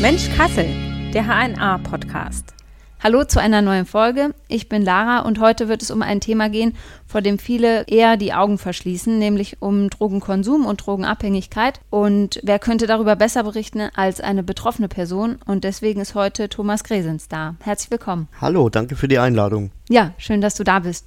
Mensch Kassel, der HNA-Podcast. Hallo zu einer neuen Folge. Ich bin Lara und heute wird es um ein Thema gehen, vor dem viele eher die Augen verschließen, nämlich um Drogenkonsum und Drogenabhängigkeit. Und wer könnte darüber besser berichten als eine betroffene Person? Und deswegen ist heute Thomas Gresens da. Herzlich willkommen. Hallo, danke für die Einladung. Ja, schön, dass du da bist.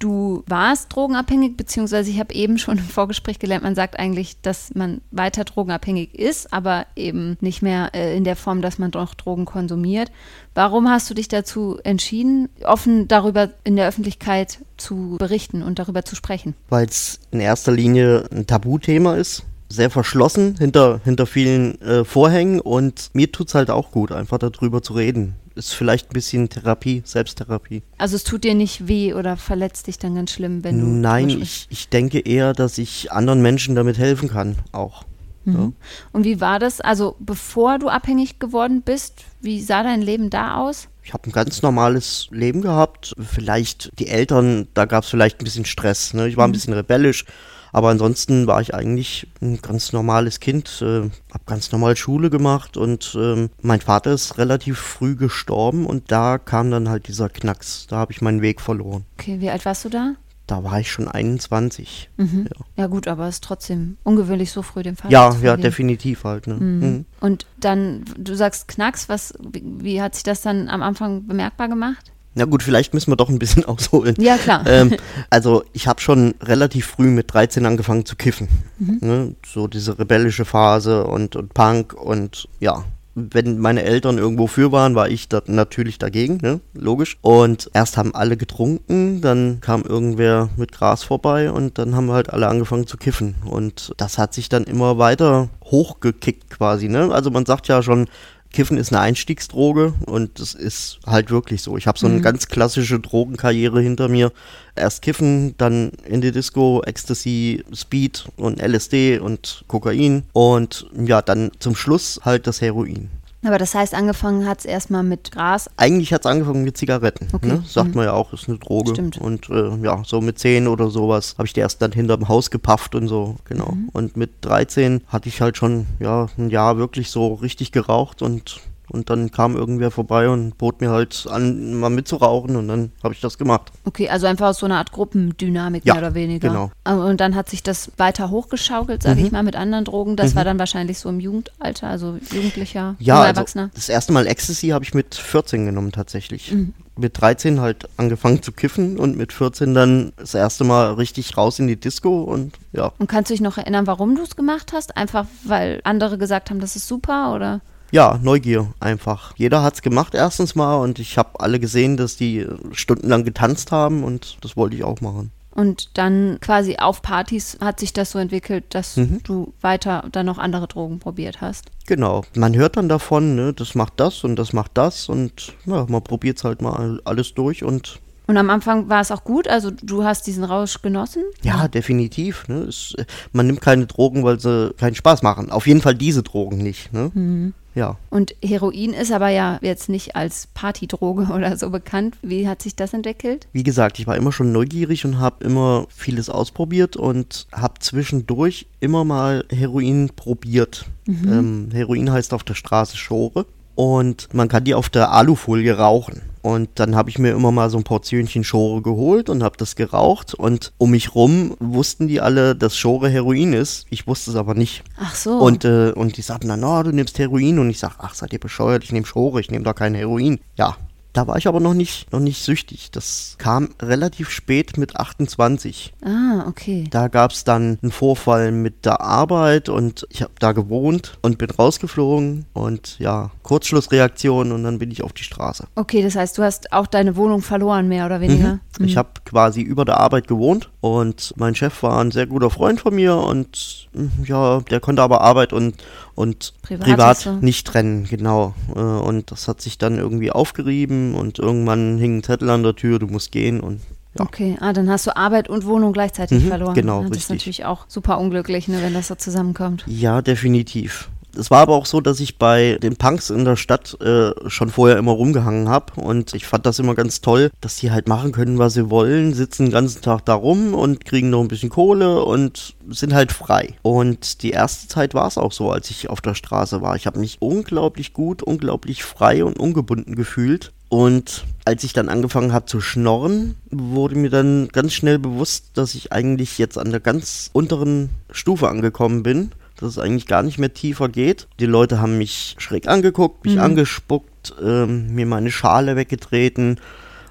Du warst drogenabhängig, beziehungsweise ich habe eben schon im Vorgespräch gelernt, man sagt eigentlich, dass man weiter drogenabhängig ist, aber eben nicht mehr äh, in der Form, dass man doch Drogen konsumiert. Warum hast du dich dazu entschieden, offen darüber in der Öffentlichkeit zu berichten und darüber zu sprechen? Weil es in erster Linie ein Tabuthema ist sehr verschlossen hinter, hinter vielen äh, Vorhängen und mir tut es halt auch gut, einfach darüber zu reden. Ist vielleicht ein bisschen Therapie, Selbsttherapie. Also es tut dir nicht weh oder verletzt dich dann ganz schlimm, wenn du. Nein, ich, ich denke eher, dass ich anderen Menschen damit helfen kann, auch. Mhm. Ja. Und wie war das? Also bevor du abhängig geworden bist, wie sah dein Leben da aus? Ich habe ein ganz normales Leben gehabt. Vielleicht die Eltern, da gab es vielleicht ein bisschen Stress. Ne? Ich war ein mhm. bisschen rebellisch aber ansonsten war ich eigentlich ein ganz normales Kind, äh, habe ganz normal Schule gemacht und äh, mein Vater ist relativ früh gestorben und da kam dann halt dieser Knacks. Da habe ich meinen Weg verloren. Okay, wie alt warst du da? Da war ich schon 21. Mhm. Ja. ja. gut, aber es ist trotzdem ungewöhnlich so früh den Vater Ja, ja, definitiv halt. Ne? Mhm. Mhm. Und dann, du sagst Knacks, was, wie, wie hat sich das dann am Anfang bemerkbar gemacht? Na gut, vielleicht müssen wir doch ein bisschen ausholen. Ja, klar. Ähm, also ich habe schon relativ früh mit 13 angefangen zu kiffen. Mhm. Ne? So diese rebellische Phase und, und Punk und ja. Wenn meine Eltern irgendwo für waren, war ich da natürlich dagegen, ne? logisch. Und erst haben alle getrunken, dann kam irgendwer mit Gras vorbei und dann haben wir halt alle angefangen zu kiffen. Und das hat sich dann immer weiter hochgekickt quasi. Ne? Also man sagt ja schon, Kiffen ist eine Einstiegsdroge und das ist halt wirklich so. Ich habe so eine mhm. ganz klassische Drogenkarriere hinter mir. Erst Kiffen, dann in die Disco, Ecstasy, Speed und LSD und Kokain und ja, dann zum Schluss halt das Heroin. Aber das heißt, angefangen hat es erstmal mit Gras? Eigentlich hat es angefangen mit Zigaretten. Okay. Ne? Sagt mhm. man ja auch, ist eine Droge. Stimmt. Und äh, ja, so mit 10 oder sowas habe ich die erst dann hinterm Haus gepafft und so, genau. Mhm. Und mit 13 hatte ich halt schon, ja, ein Jahr wirklich so richtig geraucht und und dann kam irgendwer vorbei und bot mir halt an, mal mitzurauchen und dann habe ich das gemacht. Okay, also einfach aus so einer Art Gruppendynamik ja, mehr oder weniger. Genau. Äh, und dann hat sich das weiter hochgeschaukelt, sage mhm. ich mal, mit anderen Drogen. Das mhm. war dann wahrscheinlich so im Jugendalter, also Jugendlicher, ja, also Erwachsener. Das erste Mal Ecstasy habe ich mit 14 genommen tatsächlich. Mhm. Mit 13 halt angefangen zu kiffen und mit 14 dann das erste Mal richtig raus in die Disco und ja. Und kannst du dich noch erinnern, warum du es gemacht hast? Einfach weil andere gesagt haben, das ist super oder? Ja, Neugier einfach. Jeder hat es gemacht erstens mal und ich habe alle gesehen, dass die stundenlang getanzt haben und das wollte ich auch machen. Und dann quasi auf Partys hat sich das so entwickelt, dass mhm. du weiter dann noch andere Drogen probiert hast. Genau. Man hört dann davon, ne, das macht das und das macht das und ja, man probiert es halt mal alles durch und und am Anfang war es auch gut, also du hast diesen Rausch genossen? Ja, definitiv. Ne? Es, man nimmt keine Drogen, weil sie keinen Spaß machen. Auf jeden Fall diese Drogen nicht. Ne? Mhm. Ja. Und Heroin ist aber ja jetzt nicht als Partydroge oder so bekannt. Wie hat sich das entwickelt? Wie gesagt, ich war immer schon neugierig und habe immer vieles ausprobiert und habe zwischendurch immer mal Heroin probiert. Mhm. Ähm, Heroin heißt auf der Straße Schore und man kann die auf der Alufolie rauchen. Und dann habe ich mir immer mal so ein Portionchen Schore geholt und habe das geraucht. Und um mich rum wussten die alle, dass Schore Heroin ist. Ich wusste es aber nicht. Ach so. Und, äh, und die sagten dann, oh, du nimmst Heroin. Und ich sage, ach, seid ihr bescheuert, ich nehme Schore, ich nehme da kein Heroin. Ja, da war ich aber noch nicht, noch nicht süchtig. Das kam relativ spät mit 28. Ah, okay. Da gab es dann einen Vorfall mit der Arbeit und ich habe da gewohnt und bin rausgeflogen und ja, Kurzschlussreaktion und dann bin ich auf die Straße. Okay, das heißt, du hast auch deine Wohnung verloren, mehr oder weniger? Mhm. Mhm. Ich habe quasi über der Arbeit gewohnt und mein Chef war ein sehr guter Freund von mir und ja, der konnte aber Arbeit und, und privat, privat nicht trennen, genau. Äh, und das hat sich dann irgendwie aufgerieben und irgendwann hing ein Zettel an der Tür, du musst gehen und ja. Okay, ah, dann hast du Arbeit und Wohnung gleichzeitig mhm, verloren. Genau, ja, das richtig. ist natürlich auch super unglücklich, ne, wenn das so zusammenkommt. Ja, definitiv. Es war aber auch so, dass ich bei den Punks in der Stadt äh, schon vorher immer rumgehangen habe und ich fand das immer ganz toll, dass die halt machen können, was sie wollen, sitzen den ganzen Tag da rum und kriegen noch ein bisschen Kohle und sind halt frei. Und die erste Zeit war es auch so, als ich auf der Straße war. Ich habe mich unglaublich gut, unglaublich frei und ungebunden gefühlt. Und als ich dann angefangen habe zu schnorren, wurde mir dann ganz schnell bewusst, dass ich eigentlich jetzt an der ganz unteren Stufe angekommen bin dass es eigentlich gar nicht mehr tiefer geht. Die Leute haben mich schräg angeguckt, mich mhm. angespuckt, ähm, mir meine Schale weggetreten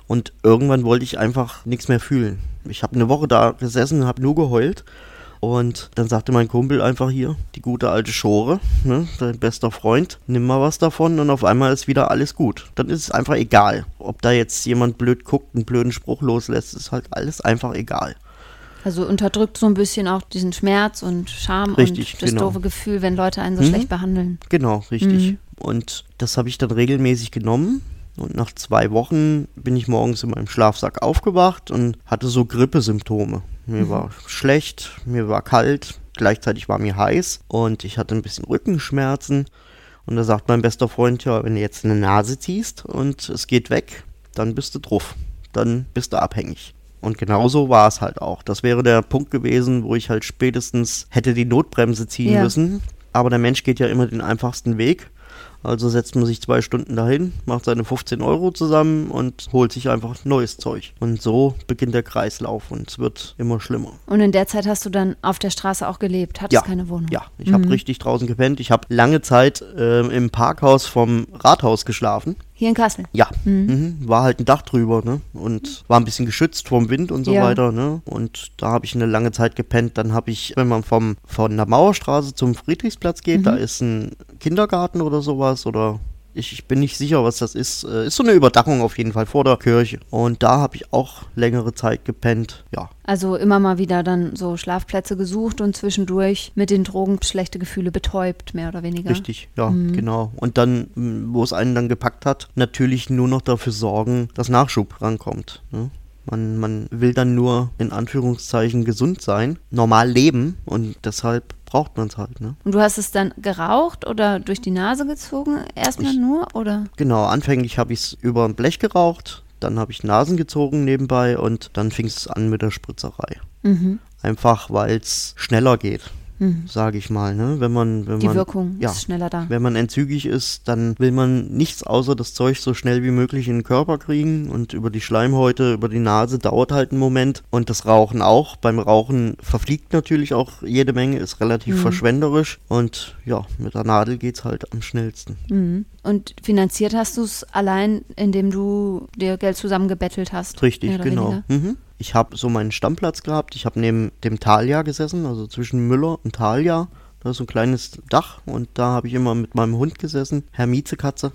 und irgendwann wollte ich einfach nichts mehr fühlen. Ich habe eine Woche da gesessen, habe nur geheult und dann sagte mein Kumpel einfach hier, die gute alte Schore, ne, dein bester Freund, nimm mal was davon und auf einmal ist wieder alles gut. Dann ist es einfach egal. Ob da jetzt jemand blöd guckt, einen blöden Spruch loslässt, ist halt alles einfach egal. Also unterdrückt so ein bisschen auch diesen Schmerz und Scham richtig, und das genau. doofe Gefühl, wenn Leute einen so mhm. schlecht behandeln. Genau, richtig. Mhm. Und das habe ich dann regelmäßig genommen. Und nach zwei Wochen bin ich morgens in meinem Schlafsack aufgewacht und hatte so Grippesymptome. Mir mhm. war schlecht, mir war kalt, gleichzeitig war mir heiß und ich hatte ein bisschen Rückenschmerzen. Und da sagt mein bester Freund, ja, wenn du jetzt eine Nase ziehst und es geht weg, dann bist du drauf. Dann bist du abhängig. Und genauso war es halt auch. Das wäre der Punkt gewesen, wo ich halt spätestens hätte die Notbremse ziehen ja. müssen. Aber der Mensch geht ja immer den einfachsten Weg. Also setzt man sich zwei Stunden dahin, macht seine 15 Euro zusammen und holt sich einfach neues Zeug. Und so beginnt der Kreislauf und es wird immer schlimmer. Und in der Zeit hast du dann auf der Straße auch gelebt, hattest ja, keine Wohnung? Ja, ich mhm. habe richtig draußen gepennt. Ich habe lange Zeit äh, im Parkhaus vom Rathaus geschlafen. Hier in Kassel? Ja. Mhm. Mhm. War halt ein Dach drüber, ne? Und war ein bisschen geschützt vom Wind und so ja. weiter, ne? Und da habe ich eine lange Zeit gepennt. Dann habe ich, wenn man vom, von der Mauerstraße zum Friedrichsplatz geht, mhm. da ist ein Kindergarten oder sowas oder ich, ich, bin nicht sicher, was das ist. Äh, ist so eine Überdachung auf jeden Fall vor der Kirche. Und da habe ich auch längere Zeit gepennt. Ja. Also immer mal wieder dann so Schlafplätze gesucht und zwischendurch mit den Drogen schlechte Gefühle betäubt, mehr oder weniger. Richtig, ja, mhm. genau. Und dann, wo es einen dann gepackt hat, natürlich nur noch dafür sorgen, dass Nachschub rankommt. Ne? Man, man will dann nur in Anführungszeichen gesund sein, normal leben und deshalb braucht man es halt. Ne? Und du hast es dann geraucht oder durch die Nase gezogen? Erstmal ich, nur oder? Genau, anfänglich habe ich es über ein Blech geraucht, dann habe ich Nasen gezogen nebenbei und dann fing es an mit der Spritzerei. Mhm. Einfach weil es schneller geht mhm. sage ich mal. Ne? Wenn man, wenn Die man, Wirkung ja, ist schneller da. Wenn man entzügig ist, dann will man nichts außer das Zeug so schnell wie möglich in den Körper kriegen und über die Schleimhäute, über die Nase dauert halt einen Moment und das Rauchen auch. Beim Rauchen verfliegt natürlich auch jede Menge, ist relativ mhm. verschwenderisch und ja, mit der Nadel geht es halt am schnellsten. Mhm. Und finanziert hast du es allein, indem du dir Geld zusammengebettelt hast? Richtig, genau. Mhm. Ich habe so meinen Stammplatz gehabt. Ich habe neben dem Thalia gesessen, also zwischen Müller und Thalia. Da ist so ein kleines Dach und da habe ich immer mit meinem Hund gesessen, Herr Miezekatze.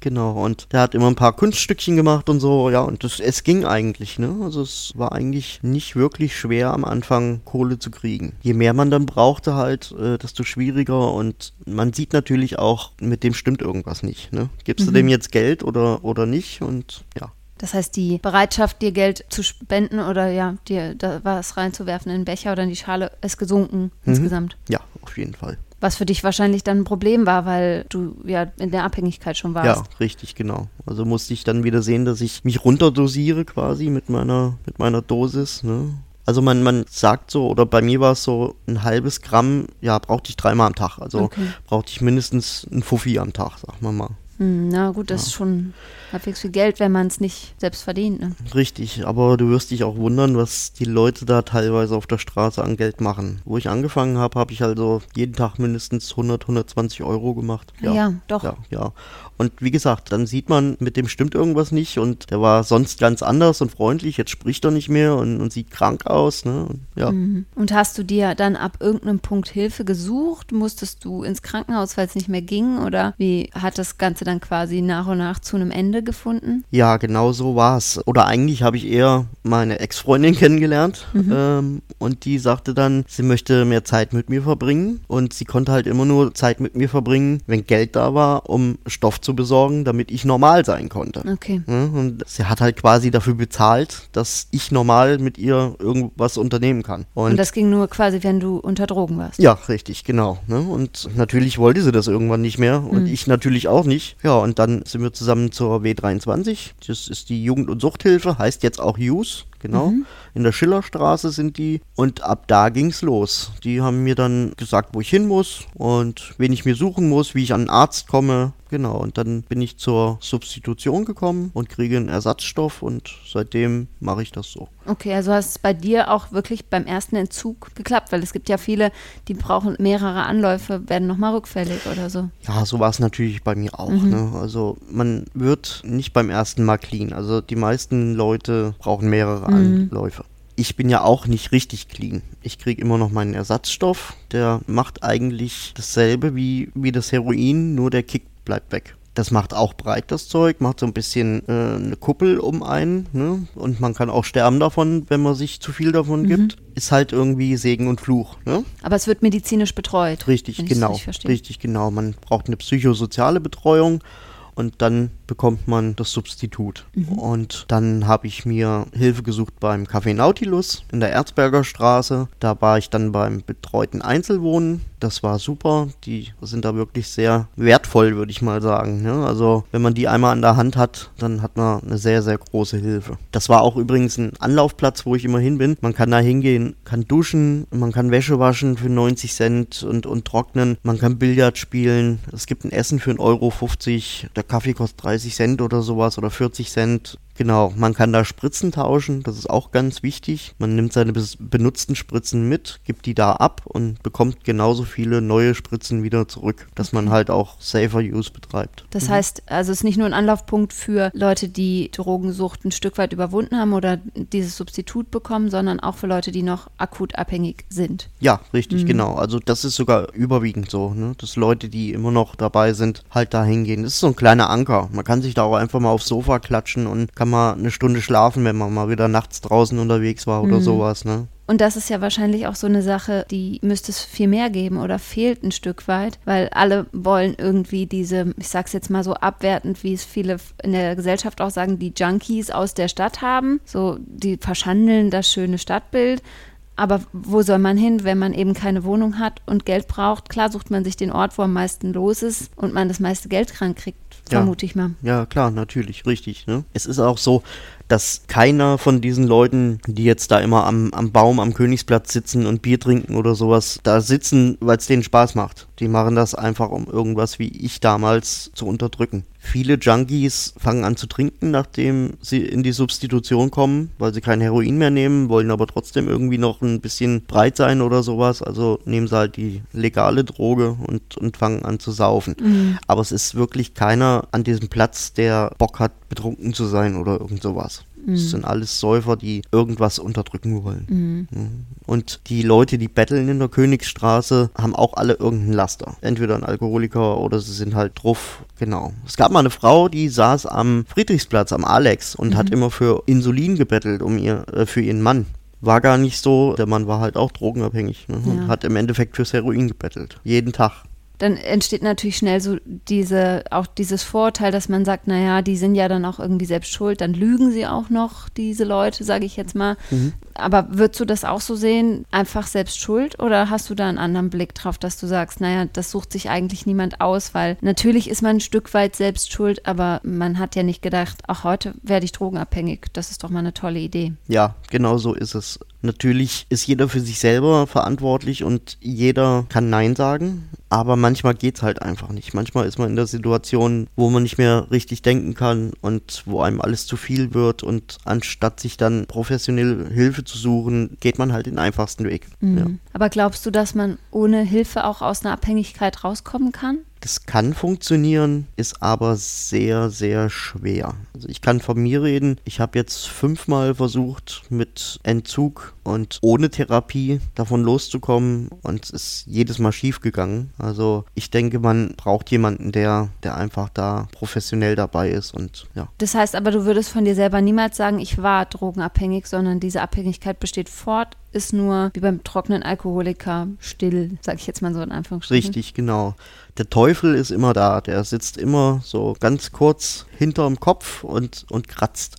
Genau, und der hat immer ein paar Kunststückchen gemacht und so, ja, und das, es ging eigentlich, ne? Also es war eigentlich nicht wirklich schwer am Anfang Kohle zu kriegen. Je mehr man dann brauchte halt, äh, desto schwieriger und man sieht natürlich auch, mit dem stimmt irgendwas nicht, ne? Gibst mhm. du dem jetzt Geld oder, oder nicht und ja. Das heißt, die Bereitschaft, dir Geld zu spenden oder ja, dir da was reinzuwerfen in den Becher oder in die Schale, ist gesunken mhm. insgesamt. Ja, auf jeden Fall. Was für dich wahrscheinlich dann ein Problem war, weil du ja in der Abhängigkeit schon warst. Ja, richtig, genau. Also musste ich dann wieder sehen, dass ich mich runterdosiere quasi mit meiner, mit meiner Dosis. Ne? Also man, man sagt so, oder bei mir war es so, ein halbes Gramm, ja, brauchte ich dreimal am Tag. Also okay. brauchte ich mindestens ein Fuffi am Tag, sag mal mal. Hm, na gut, das ja. ist schon halbwegs viel Geld, wenn man es nicht selbst verdient. Ne? Richtig, aber du wirst dich auch wundern, was die Leute da teilweise auf der Straße an Geld machen. Wo ich angefangen habe, habe ich also jeden Tag mindestens 100, 120 Euro gemacht. Ja, ja doch. Ja, ja. Und wie gesagt, dann sieht man, mit dem stimmt irgendwas nicht und der war sonst ganz anders und freundlich, jetzt spricht er nicht mehr und, und sieht krank aus. Ne? Und, ja. Mhm. und hast du dir dann ab irgendeinem Punkt Hilfe gesucht? Musstest du ins Krankenhaus, weil es nicht mehr ging? Oder wie hat das Ganze dann dann quasi nach und nach zu einem Ende gefunden? Ja, genau so war es. Oder eigentlich habe ich eher meine Ex-Freundin kennengelernt mhm. ähm, und die sagte dann, sie möchte mehr Zeit mit mir verbringen und sie konnte halt immer nur Zeit mit mir verbringen, wenn Geld da war, um Stoff zu besorgen, damit ich normal sein konnte. Okay. Ja, und sie hat halt quasi dafür bezahlt, dass ich normal mit ihr irgendwas unternehmen kann. Und, und das ging nur quasi, wenn du unter Drogen warst? Ja, richtig, genau. Ne? Und natürlich wollte sie das irgendwann nicht mehr und mhm. ich natürlich auch nicht. Ja, und dann sind wir zusammen zur W23. Das ist die Jugend- und Suchthilfe, heißt jetzt auch JUS genau. Mhm. In der Schillerstraße sind die. Und ab da ging's los. Die haben mir dann gesagt, wo ich hin muss und wen ich mir suchen muss, wie ich an einen Arzt komme. Genau, und dann bin ich zur Substitution gekommen und kriege einen Ersatzstoff und seitdem mache ich das so. Okay, also hast es bei dir auch wirklich beim ersten Entzug geklappt, weil es gibt ja viele, die brauchen mehrere Anläufe, werden nochmal rückfällig oder so. Ja, so war es natürlich bei mir auch. Mhm. Ne? Also man wird nicht beim ersten Mal clean. Also die meisten Leute brauchen mehrere mhm. Anläufe ich bin ja auch nicht richtig clean. Ich kriege immer noch meinen Ersatzstoff. Der macht eigentlich dasselbe wie, wie das Heroin, nur der Kick bleibt weg. Das macht auch breit, das Zeug, macht so ein bisschen äh, eine Kuppel um einen. Ne? Und man kann auch sterben davon, wenn man sich zu viel davon mhm. gibt. Ist halt irgendwie Segen und Fluch. Ne? Aber es wird medizinisch betreut. Richtig, genau. Richtig, genau. Man braucht eine psychosoziale Betreuung und dann bekommt man das Substitut. Mhm. Und dann habe ich mir Hilfe gesucht beim Café Nautilus in der Erzberger Straße. Da war ich dann beim betreuten Einzelwohnen. Das war super. Die sind da wirklich sehr wertvoll, würde ich mal sagen. Ja, also wenn man die einmal an der Hand hat, dann hat man eine sehr, sehr große Hilfe. Das war auch übrigens ein Anlaufplatz, wo ich immer hin bin. Man kann da hingehen, kann duschen, man kann Wäsche waschen für 90 Cent und, und trocknen. Man kann Billard spielen. Es gibt ein Essen für 1,50 Euro. Der Kaffee kostet 30 30 Cent oder sowas oder 40 Cent Genau, man kann da Spritzen tauschen, das ist auch ganz wichtig. Man nimmt seine benutzten Spritzen mit, gibt die da ab und bekommt genauso viele neue Spritzen wieder zurück, dass man halt auch safer Use betreibt. Das mhm. heißt, also es ist nicht nur ein Anlaufpunkt für Leute, die Drogensucht ein Stück weit überwunden haben oder dieses Substitut bekommen, sondern auch für Leute, die noch akut abhängig sind. Ja, richtig, mhm. genau. Also das ist sogar überwiegend so, ne? dass Leute, die immer noch dabei sind, halt da hingehen. Das ist so ein kleiner Anker. Man kann sich da auch einfach mal aufs Sofa klatschen und kann mal eine Stunde schlafen, wenn man mal wieder nachts draußen unterwegs war oder mhm. sowas, ne? Und das ist ja wahrscheinlich auch so eine Sache, die müsste es viel mehr geben oder fehlt ein Stück weit, weil alle wollen irgendwie diese, ich sag's jetzt mal so abwertend, wie es viele in der Gesellschaft auch sagen, die Junkies aus der Stadt haben. So, die verschandeln das schöne Stadtbild. Aber wo soll man hin, wenn man eben keine Wohnung hat und Geld braucht? Klar sucht man sich den Ort, wo am meisten los ist und man das meiste Geld krank kriegt vermute ich mal. Ja, klar, natürlich, richtig. Ne? Es ist auch so, dass keiner von diesen Leuten, die jetzt da immer am, am Baum am Königsplatz sitzen und Bier trinken oder sowas, da sitzen, weil es denen Spaß macht. Die machen das einfach, um irgendwas wie ich damals zu unterdrücken. Viele Junkies fangen an zu trinken, nachdem sie in die Substitution kommen, weil sie kein Heroin mehr nehmen, wollen aber trotzdem irgendwie noch ein bisschen breit sein oder sowas. Also nehmen sie halt die legale Droge und, und fangen an zu saufen. Mhm. Aber es ist wirklich keiner an diesem Platz, der Bock hat, betrunken zu sein oder irgend sowas. Mhm. Das sind alles Säufer, die irgendwas unterdrücken wollen. Mhm. Und die Leute, die betteln in der Königsstraße, haben auch alle irgendeinen Laster. Entweder ein Alkoholiker oder sie sind halt drauf. Genau. Es gab mal eine Frau, die saß am Friedrichsplatz, am Alex und mhm. hat immer für Insulin gebettelt, um ihr, äh, für ihren Mann war gar nicht so. Der Mann war halt auch drogenabhängig ne? und hat im Endeffekt fürs Heroin gebettelt. Jeden Tag dann entsteht natürlich schnell so diese, auch dieses Vorteil, dass man sagt, naja, die sind ja dann auch irgendwie selbst schuld, dann lügen sie auch noch, diese Leute, sage ich jetzt mal. Mhm. Aber würdest du das auch so sehen, einfach selbst schuld oder hast du da einen anderen Blick drauf, dass du sagst, naja, das sucht sich eigentlich niemand aus, weil natürlich ist man ein Stück weit selbst schuld, aber man hat ja nicht gedacht, ach, heute werde ich drogenabhängig. Das ist doch mal eine tolle Idee. Ja, genau so ist es. Natürlich ist jeder für sich selber verantwortlich und jeder kann Nein sagen, aber manchmal geht es halt einfach nicht. Manchmal ist man in der Situation, wo man nicht mehr richtig denken kann und wo einem alles zu viel wird und anstatt sich dann professionell Hilfe zu suchen, geht man halt den einfachsten Weg. Mhm. Ja. Aber glaubst du, dass man ohne Hilfe auch aus einer Abhängigkeit rauskommen kann? Das kann funktionieren, ist aber sehr, sehr schwer. Also ich kann von mir reden. Ich habe jetzt fünfmal versucht, mit Entzug und ohne Therapie davon loszukommen und es ist jedes Mal schief gegangen. Also ich denke, man braucht jemanden, der, der einfach da professionell dabei ist und ja. Das heißt aber, du würdest von dir selber niemals sagen, ich war drogenabhängig, sondern diese Abhängigkeit besteht fort ist nur wie beim trockenen Alkoholiker still, sage ich jetzt mal so in Anführungsstrichen. Richtig, genau. Der Teufel ist immer da, der sitzt immer so ganz kurz hinterm Kopf und, und kratzt.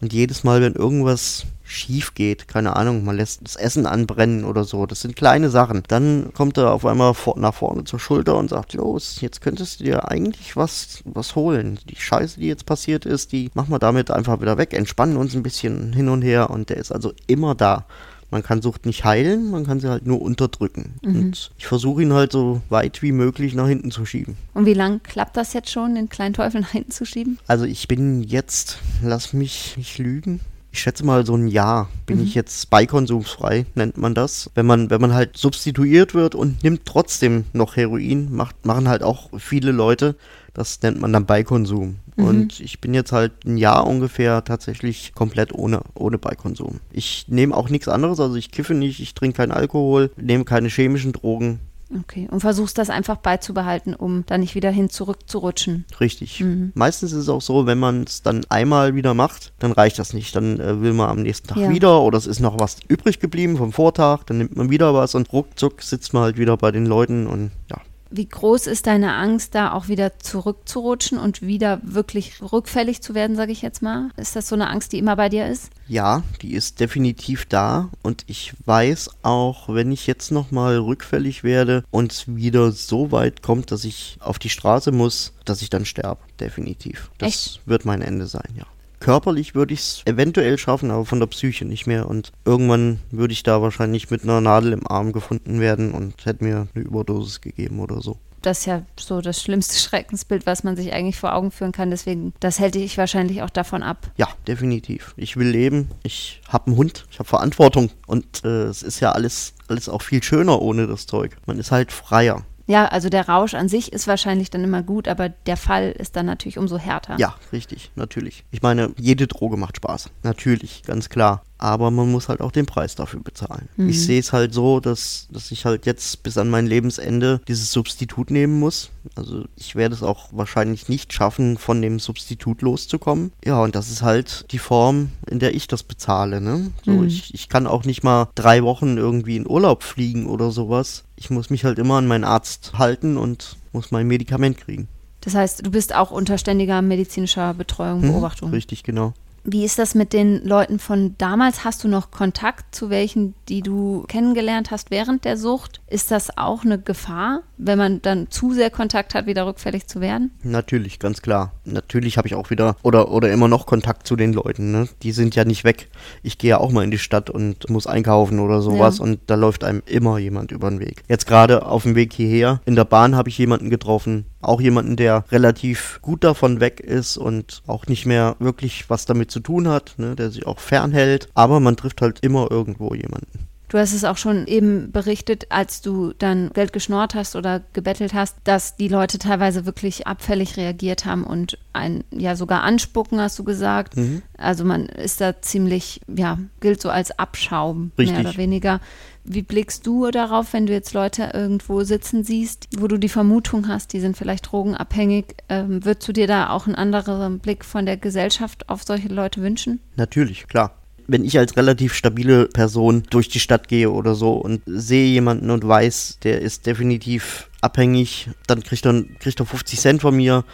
Und jedes Mal, wenn irgendwas schief geht, keine Ahnung, man lässt das Essen anbrennen oder so, das sind kleine Sachen, dann kommt er auf einmal vor, nach vorne zur Schulter und sagt, los, jetzt könntest du dir eigentlich was, was holen. Die Scheiße, die jetzt passiert ist, die machen wir damit einfach wieder weg, entspannen uns ein bisschen hin und her und der ist also immer da. Man kann Sucht nicht heilen, man kann sie halt nur unterdrücken. Mhm. Und ich versuche ihn halt so weit wie möglich nach hinten zu schieben. Und wie lange klappt das jetzt schon, den kleinen Teufel nach hinten zu schieben? Also ich bin jetzt, lass mich nicht lügen, ich schätze mal so ein Jahr bin mhm. ich jetzt beikonsumsfrei, nennt man das. Wenn man, wenn man halt substituiert wird und nimmt trotzdem noch Heroin, macht, machen halt auch viele Leute. Das nennt man dann Beikonsum. Mhm. Und ich bin jetzt halt ein Jahr ungefähr tatsächlich komplett ohne, ohne Beikonsum. Ich nehme auch nichts anderes, also ich kiffe nicht, ich trinke keinen Alkohol, nehme keine chemischen Drogen. Okay, und versuchst das einfach beizubehalten, um da nicht wieder hin zurückzurutschen. Richtig. Mhm. Meistens ist es auch so, wenn man es dann einmal wieder macht, dann reicht das nicht. Dann äh, will man am nächsten Tag ja. wieder oder es ist noch was übrig geblieben vom Vortag, dann nimmt man wieder was und ruckzuck sitzt man halt wieder bei den Leuten und ja, wie groß ist deine Angst, da auch wieder zurückzurutschen und wieder wirklich rückfällig zu werden, sage ich jetzt mal? Ist das so eine Angst, die immer bei dir ist? Ja, die ist definitiv da und ich weiß auch, wenn ich jetzt nochmal rückfällig werde und es wieder so weit kommt, dass ich auf die Straße muss, dass ich dann sterbe. Definitiv. Das Echt? wird mein Ende sein, ja körperlich würde ich es eventuell schaffen, aber von der Psyche nicht mehr. Und irgendwann würde ich da wahrscheinlich mit einer Nadel im Arm gefunden werden und hätte mir eine Überdosis gegeben oder so das ist ja so das schlimmste Schreckensbild, was man sich eigentlich vor Augen führen kann. Deswegen, das hält dich wahrscheinlich auch davon ab. Ja, definitiv. Ich will leben. Ich habe einen Hund. Ich habe Verantwortung. Und äh, es ist ja alles, alles auch viel schöner ohne das Zeug. Man ist halt freier. Ja, also der Rausch an sich ist wahrscheinlich dann immer gut, aber der Fall ist dann natürlich umso härter. Ja, richtig, natürlich. Ich meine, jede Droge macht Spaß. Natürlich, ganz klar aber man muss halt auch den Preis dafür bezahlen. Mhm. Ich sehe es halt so, dass, dass ich halt jetzt bis an mein Lebensende dieses Substitut nehmen muss. Also ich werde es auch wahrscheinlich nicht schaffen, von dem Substitut loszukommen. Ja, und das ist halt die Form, in der ich das bezahle. Ne? So, mhm. ich, ich kann auch nicht mal drei Wochen irgendwie in Urlaub fliegen oder sowas. Ich muss mich halt immer an meinen Arzt halten und muss mein Medikament kriegen. Das heißt, du bist auch unter ständiger medizinischer Betreuung, mhm. Beobachtung. Hm, richtig, genau. Wie ist das mit den Leuten von damals? Hast du noch Kontakt zu welchen, die du kennengelernt hast während der Sucht? Ist das auch eine Gefahr, wenn man dann zu sehr Kontakt hat, wieder rückfällig zu werden? Natürlich, ganz klar. Natürlich habe ich auch wieder oder, oder immer noch Kontakt zu den Leuten. Ne? Die sind ja nicht weg. Ich gehe ja auch mal in die Stadt und muss einkaufen oder sowas ja. und da läuft einem immer jemand über den Weg. Jetzt gerade auf dem Weg hierher in der Bahn habe ich jemanden getroffen, auch jemanden, der relativ gut davon weg ist und auch nicht mehr wirklich was damit zu tun hat, ne, der sich auch fernhält. Aber man trifft halt immer irgendwo jemanden. Du hast es auch schon eben berichtet, als du dann Geld geschnort hast oder gebettelt hast, dass die Leute teilweise wirklich abfällig reagiert haben und ein, ja sogar anspucken, hast du gesagt. Mhm. Also man ist da ziemlich, ja, gilt so als Abschaum, Richtig. mehr oder weniger. Wie blickst du darauf, wenn du jetzt Leute irgendwo sitzen siehst, wo du die Vermutung hast, die sind vielleicht drogenabhängig? Ähm, würdest du dir da auch einen anderen Blick von der Gesellschaft auf solche Leute wünschen? Natürlich, klar wenn ich als relativ stabile Person durch die Stadt gehe oder so und sehe jemanden und weiß, der ist definitiv abhängig, dann kriegt er, kriegt er 50 Cent von mir,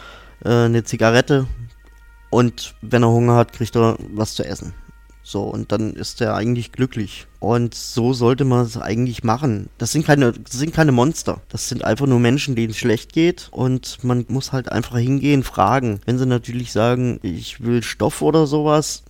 äh, eine Zigarette und wenn er Hunger hat, kriegt er was zu essen. So, und dann ist er eigentlich glücklich. Und so sollte man es eigentlich machen. Das sind keine, das sind keine Monster. Das sind einfach nur Menschen, denen es schlecht geht. Und man muss halt einfach hingehen, fragen. Wenn sie natürlich sagen, ich will Stoff oder sowas,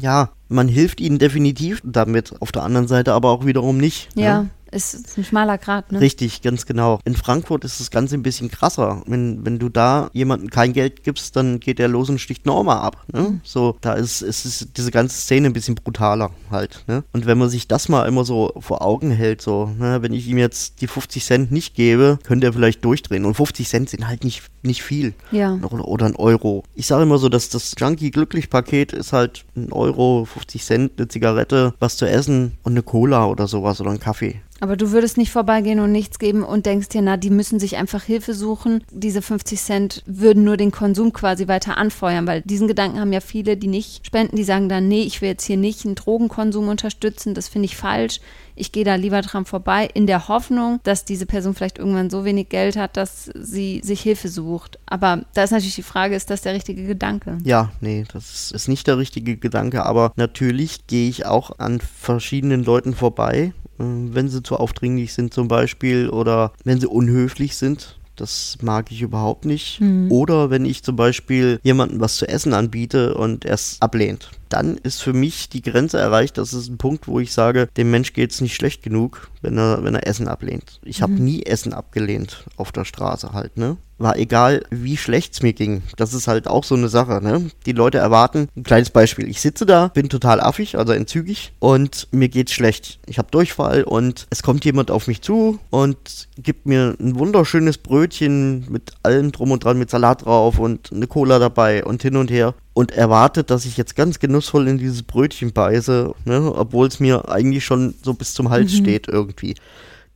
ja, man hilft ihnen definitiv damit, auf der anderen Seite aber auch wiederum nicht. Ja. ja. Ist, ist ein schmaler Grad, ne? Richtig, ganz genau. In Frankfurt ist das Ganze ein bisschen krasser. Wenn, wenn du da jemandem kein Geld gibst, dann geht der los und sticht Norma ab. Ne? Mhm. So, da ist, ist, ist diese ganze Szene ein bisschen brutaler halt. Ne? Und wenn man sich das mal immer so vor Augen hält, so, ne, wenn ich ihm jetzt die 50 Cent nicht gebe, könnte er vielleicht durchdrehen. Und 50 Cent sind halt nicht, nicht viel. Ja. Oder, oder ein Euro. Ich sage immer so, dass das Junkie-Glücklich-Paket ist halt ein Euro, 50 Cent, eine Zigarette, was zu essen und eine Cola oder sowas oder ein Kaffee. Aber du würdest nicht vorbeigehen und nichts geben und denkst dir, na, die müssen sich einfach Hilfe suchen. Diese 50 Cent würden nur den Konsum quasi weiter anfeuern, weil diesen Gedanken haben ja viele, die nicht spenden, die sagen dann, nee, ich will jetzt hier nicht einen Drogenkonsum unterstützen, das finde ich falsch. Ich gehe da lieber dran vorbei, in der Hoffnung, dass diese Person vielleicht irgendwann so wenig Geld hat, dass sie sich Hilfe sucht. Aber da ist natürlich die Frage, ist das der richtige Gedanke? Ja, nee, das ist nicht der richtige Gedanke, aber natürlich gehe ich auch an verschiedenen Leuten vorbei wenn sie zu aufdringlich sind zum Beispiel oder wenn sie unhöflich sind. Das mag ich überhaupt nicht. Mhm. Oder wenn ich zum Beispiel jemandem was zu essen anbiete und er es ablehnt dann ist für mich die Grenze erreicht. Das ist ein Punkt, wo ich sage, dem Mensch geht es nicht schlecht genug, wenn er, wenn er Essen ablehnt. Ich habe mhm. nie Essen abgelehnt auf der Straße halt, ne? War egal, wie schlecht es mir ging. Das ist halt auch so eine Sache, ne? Die Leute erwarten, ein kleines Beispiel, ich sitze da, bin total affig, also entzügig und mir geht's schlecht. Ich habe Durchfall und es kommt jemand auf mich zu und gibt mir ein wunderschönes Brötchen mit allem drum und dran, mit Salat drauf und eine Cola dabei und hin und her und erwartet, dass ich jetzt ganz genussvoll in dieses Brötchen beiße, ne, obwohl es mir eigentlich schon so bis zum Hals mhm. steht irgendwie.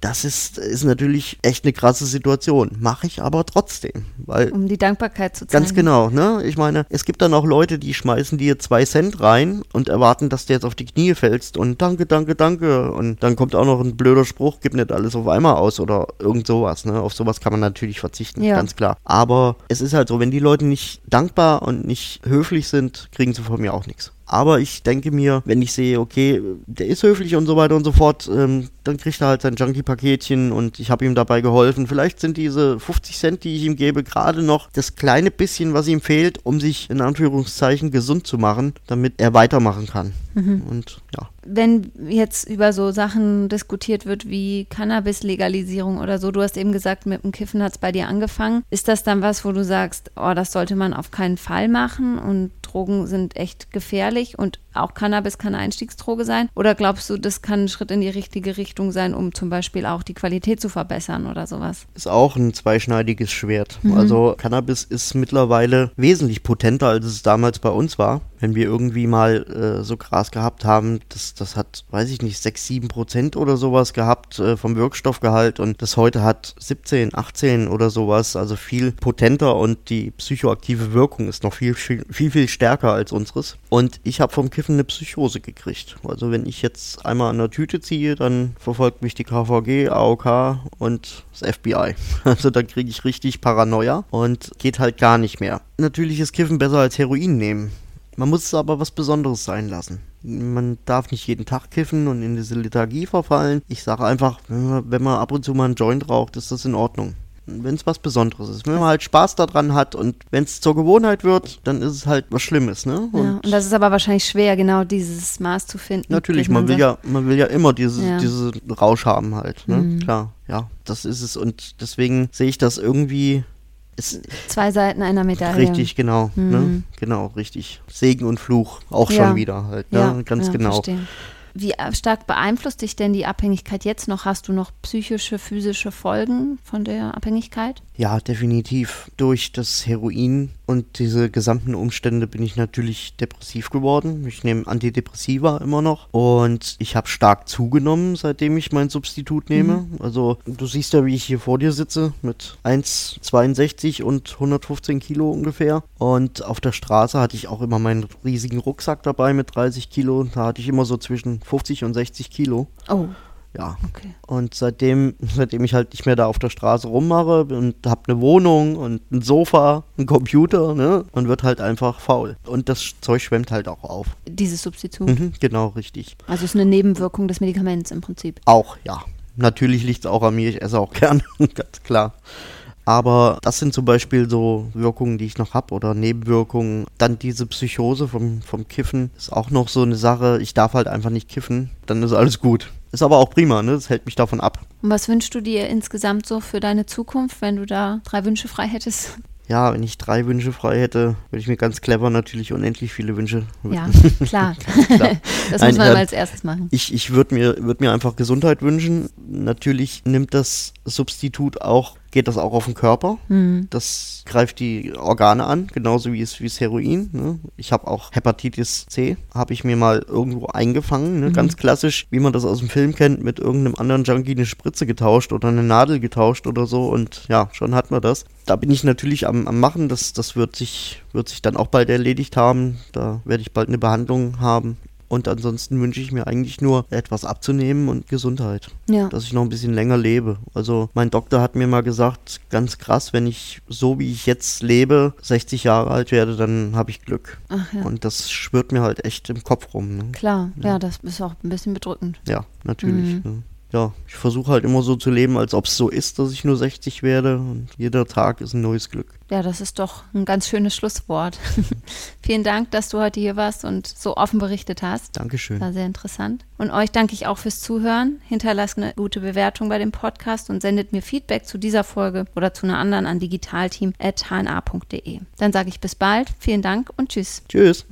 Das ist, ist natürlich echt eine krasse Situation. Mache ich aber trotzdem. Weil um die Dankbarkeit zu zeigen. Ganz genau, ne? Ich meine, es gibt dann auch Leute, die schmeißen dir zwei Cent rein und erwarten, dass du jetzt auf die Knie fällst und danke, danke, danke. Und dann kommt auch noch ein blöder Spruch, gib nicht alles auf einmal aus oder irgend sowas, ne? Auf sowas kann man natürlich verzichten, ja. ganz klar. Aber es ist halt so, wenn die Leute nicht dankbar und nicht höflich sind, kriegen sie von mir auch nichts. Aber ich denke mir, wenn ich sehe, okay, der ist höflich und so weiter und so fort, ähm, dann kriegt er halt sein Junkie-Paketchen und ich habe ihm dabei geholfen. Vielleicht sind diese 50 Cent, die ich ihm gebe, gerade noch das kleine bisschen, was ihm fehlt, um sich in Anführungszeichen gesund zu machen, damit er weitermachen kann. Mhm. Und ja. Wenn jetzt über so Sachen diskutiert wird wie Cannabis-Legalisierung oder so, du hast eben gesagt, mit dem Kiffen hat es bei dir angefangen. Ist das dann was, wo du sagst, oh, das sollte man auf keinen Fall machen und Drogen sind echt gefährlich und auch Cannabis kann eine Einstiegsdroge sein? Oder glaubst du, das kann ein Schritt in die richtige Richtung sein, um zum Beispiel auch die Qualität zu verbessern oder sowas? Ist auch ein zweischneidiges Schwert. Mhm. Also Cannabis ist mittlerweile wesentlich potenter, als es damals bei uns war. Wenn wir irgendwie mal äh, so Gras gehabt haben, das, das hat, weiß ich nicht, 6, 7 Prozent oder sowas gehabt äh, vom Wirkstoffgehalt und das heute hat 17, 18 oder sowas, also viel potenter und die psychoaktive Wirkung ist noch viel, viel, viel, viel stärker als unseres. Und ich habe vom Kiffen eine Psychose gekriegt. Also wenn ich jetzt einmal an der Tüte ziehe, dann verfolgt mich die KVG, AOK und das FBI. Also dann kriege ich richtig Paranoia und geht halt gar nicht mehr. Natürlich ist Kiffen besser als Heroin nehmen. Man muss es aber was Besonderes sein lassen. Man darf nicht jeden Tag kiffen und in diese Lethargie verfallen. Ich sage einfach, wenn man ab und zu mal einen Joint raucht, ist das in Ordnung wenn es was Besonderes ist. Wenn man halt Spaß daran hat und wenn es zur Gewohnheit wird, dann ist es halt was Schlimmes, ne? Und, ja, und das ist aber wahrscheinlich schwer, genau dieses Maß zu finden. Natürlich, man will ja, man will ja immer diese, ja. diese Rausch haben halt, ne? Mhm. Klar, ja, das ist es. Und deswegen sehe ich das irgendwie Zwei Seiten einer Medaille. Richtig, genau. Ne? Mhm. Ne? Genau, richtig. Segen und Fluch auch ja. schon wieder halt. Ne? Ja, ganz ja, genau. Verstehe. Wie stark beeinflusst dich denn die Abhängigkeit jetzt noch? Hast du noch psychische, physische Folgen von der Abhängigkeit? Ja, definitiv. Durch das Heroin und diese gesamten Umstände bin ich natürlich depressiv geworden. Ich nehme Antidepressiva immer noch und ich habe stark zugenommen, seitdem ich mein Substitut nehme. Mhm. Also du siehst ja, wie ich hier vor dir sitze mit 1,62 und 115 Kilo ungefähr. Und auf der Straße hatte ich auch immer meinen riesigen Rucksack dabei mit 30 Kilo. Da hatte ich immer so zwischen 50 und 60 Kilo. Oh. Ja. Okay. Und seitdem, seitdem ich halt nicht mehr da auf der Straße rummache und habe eine Wohnung und ein Sofa, einen Computer, ne, man wird halt einfach faul. Und das Zeug schwemmt halt auch auf. Dieses Substitut. Mhm, genau, richtig. Also es ist eine Nebenwirkung des Medikaments im Prinzip. Auch, ja. Natürlich liegt es auch an mir, ich esse auch gern, ganz klar. Aber das sind zum Beispiel so Wirkungen, die ich noch habe oder Nebenwirkungen. Dann diese Psychose vom, vom Kiffen ist auch noch so eine Sache. Ich darf halt einfach nicht kiffen, dann ist alles gut. Ist aber auch prima, ne? Das hält mich davon ab. Und was wünschst du dir insgesamt so für deine Zukunft, wenn du da drei Wünsche frei hättest? Ja, wenn ich drei Wünsche frei hätte, würde ich mir ganz clever natürlich unendlich viele Wünsche. Ja, klar. klar. Das Nein, muss man äh, als erstes machen. Ich, ich würde mir, würd mir einfach Gesundheit wünschen. Natürlich nimmt das Substitut auch geht das auch auf den Körper. Mhm. Das greift die Organe an, genauso wie es wie es Heroin. Ne? Ich habe auch Hepatitis C, habe ich mir mal irgendwo eingefangen, ne? mhm. ganz klassisch, wie man das aus dem Film kennt, mit irgendeinem anderen Junkie eine Spritze getauscht oder eine Nadel getauscht oder so und ja, schon hat man das. Da bin ich natürlich am, am machen, das, das wird sich, wird sich dann auch bald erledigt haben. Da werde ich bald eine Behandlung haben. Und ansonsten wünsche ich mir eigentlich nur etwas abzunehmen und Gesundheit. Ja. Dass ich noch ein bisschen länger lebe. Also mein Doktor hat mir mal gesagt, ganz krass, wenn ich so wie ich jetzt lebe, 60 Jahre alt werde, dann habe ich Glück. Ach, ja. Und das schwirrt mir halt echt im Kopf rum. Ne? Klar, ja. ja. das ist auch ein bisschen bedrückend. Ja, natürlich. Mhm. Ne? ja, ich versuche halt immer so zu leben, als ob es so ist, dass ich nur 60 werde und jeder Tag ist ein neues Glück. Ja, das ist doch ein ganz schönes Schlusswort. Vielen Dank, dass du heute hier warst und so offen berichtet hast. Dankeschön. War sehr interessant. Und euch danke ich auch fürs Zuhören. Hinterlasst eine gute Bewertung bei dem Podcast und sendet mir Feedback zu dieser Folge oder zu einer anderen an digitalteam.hna.de. Dann sage ich bis bald. Vielen Dank und tschüss. Tschüss.